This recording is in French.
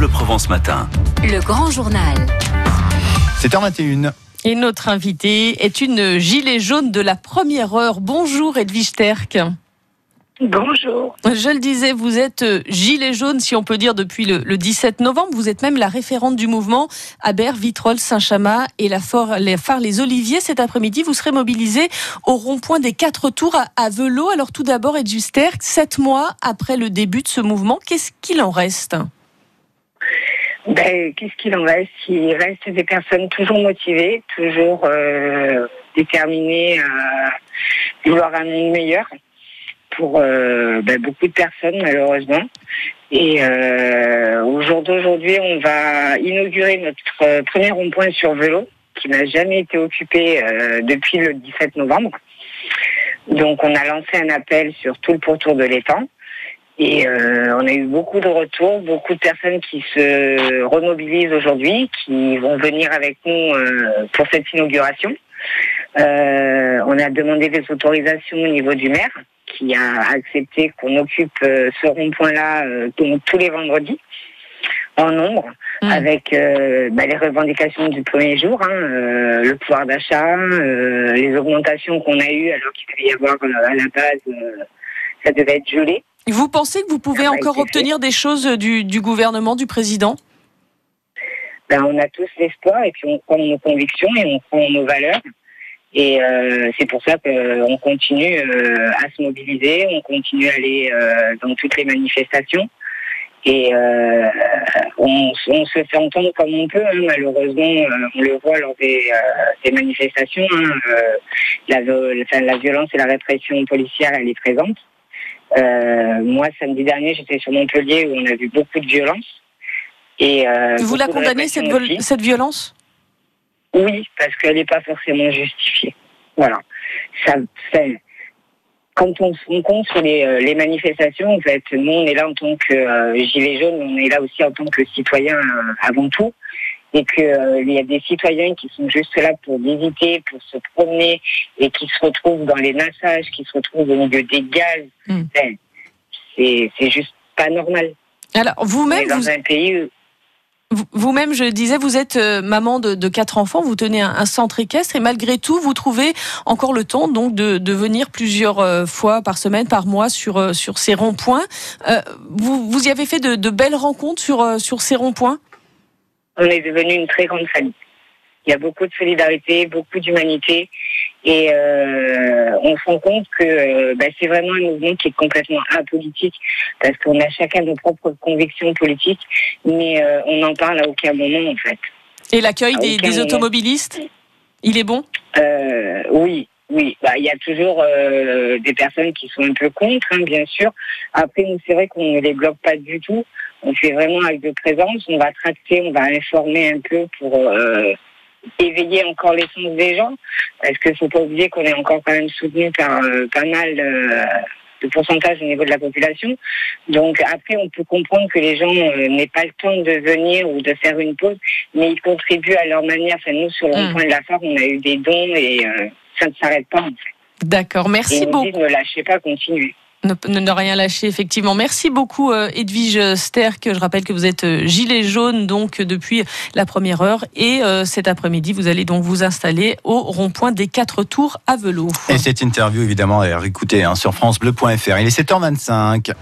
Bleu Provence Matin. Le grand journal. 7h21. Et notre invitée est une gilet jaune de la première heure. Bonjour Edwige Sterck. Bonjour. Je le disais, vous êtes gilet jaune, si on peut dire, depuis le, le 17 novembre. Vous êtes même la référente du mouvement Aber, Vitrolles, Saint-Chamas et la les Phare Les Oliviers. Cet après-midi, vous serez mobilisés au rond-point des quatre tours à, à Velo. Alors tout d'abord, Edwige Sterck, sept mois après le début de ce mouvement, qu'est-ce qu'il en reste? Ben, qu'est-ce qu'il en reste? Il reste des personnes toujours motivées, toujours euh, déterminées à vouloir un monde meilleur pour euh, ben, beaucoup de personnes malheureusement. Et euh, au jour d'aujourd'hui, on va inaugurer notre euh, premier rond-point sur vélo qui n'a jamais été occupé euh, depuis le 17 novembre. Donc on a lancé un appel sur tout le pourtour de l'étang. Et euh, on a eu beaucoup de retours, beaucoup de personnes qui se remobilisent aujourd'hui, qui vont venir avec nous euh, pour cette inauguration. Euh, on a demandé des autorisations au niveau du maire, qui a accepté qu'on occupe euh, ce rond-point-là euh, tous les vendredis en nombre, Mm. avec euh, bah, les revendications du premier jour, hein, euh, le pouvoir d'achat, euh, les augmentations qu'on a eues alors qu'il devait y avoir euh, à la base, euh, ça devait être gelé. Vous pensez que vous pouvez Ça va encore fait. obtenir des choses du, du gouvernement, du président? Ben, on a tous l'espoir et puis on en nos convictions et on en nos valeurs. Et euh, c'est pour ça qu'on continue euh, à se mobiliser, on continue à aller euh, dans toutes les manifestations. Et euh, on, on se fait entendre comme on peut, hein, malheureusement, euh, on le voit lors des, euh, des manifestations. hein, euh, la violence et la répression policière, elle est présente. Euh, moi, samedi dernier, j'étais sur Montpellier où on a vu beaucoup de violence. Et, euh, Vous la condamnez, cette, violence? Oui, parce qu'elle n'est pas forcément justifiée. Voilà. Ça, ça- quand on se rend compte sur les, euh, les manifestations, en fait, nous, on est là en tant que euh, gilets jaunes, on est là aussi en tant que citoyens euh, avant tout. Et qu'il y a des citoyens qui sont juste là pour visiter, pour se promener, et qui se retrouvent dans les massages, qui se retrouvent au milieu des gaz. Mm. Ben, c'est c'est juste pas normal. Alors, vous-même, dans vous, un pays où vous- vous-même, je disais, vous êtes euh, maman de, de quatre enfants, vous tenez un, un centre équestre et malgré tout, vous trouvez encore le temps donc de, de venir plusieurs euh, fois par semaine, par mois sur, euh, sur ces ronds-points. Euh, vous, vous y avez fait de, de belles rencontres sur, euh, sur ces ronds-points? On est devenu une très grande famille. Il y a beaucoup de solidarité, beaucoup d'humanité, et euh, on se rend compte que euh, bah, c'est vraiment un mouvement qui est complètement apolitique, parce qu'on a chacun nos propres convictions politiques, mais euh, on n'en parle à aucun moment en fait. Et l'accueil des, automobilistes, il est bon? Euh, oui, oui. Bah, il y a toujours euh, des personnes qui sont un peu contre, hein, bien sûr. Après, nous, c'est vrai qu'on ne les bloque pas du tout. On fait vraiment acte de présence. On va tracter, on va informer un peu pour euh, éveiller encore les sens des gens. Parce qu'il faut pas oublier qu'on est encore quand même soutenu par euh, pas mal euh, de pourcentage au niveau de la population. Donc après, on peut comprendre que les gens euh, n'aient pas le temps de venir ou de faire une pause, mais ils contribuent à leur manière. Enfin, nous, sur le Mm. rond-point de la Force, on a eu des dons et euh, ça ne s'arrête pas. En fait. D'accord, merci beaucoup. ne lâchez pas, continuez. Ne, ne- ne rien lâcher, effectivement. Merci beaucoup, euh, Edwige Sterck. Je rappelle que vous êtes euh, gilet jaune donc depuis la première heure. Et euh, cet après-midi, vous allez donc vous installer au rond-point des quatre tours à Velo. Et cette interview, évidemment, est réécoutée hein, sur FranceBleu.fr. Il est 7h25.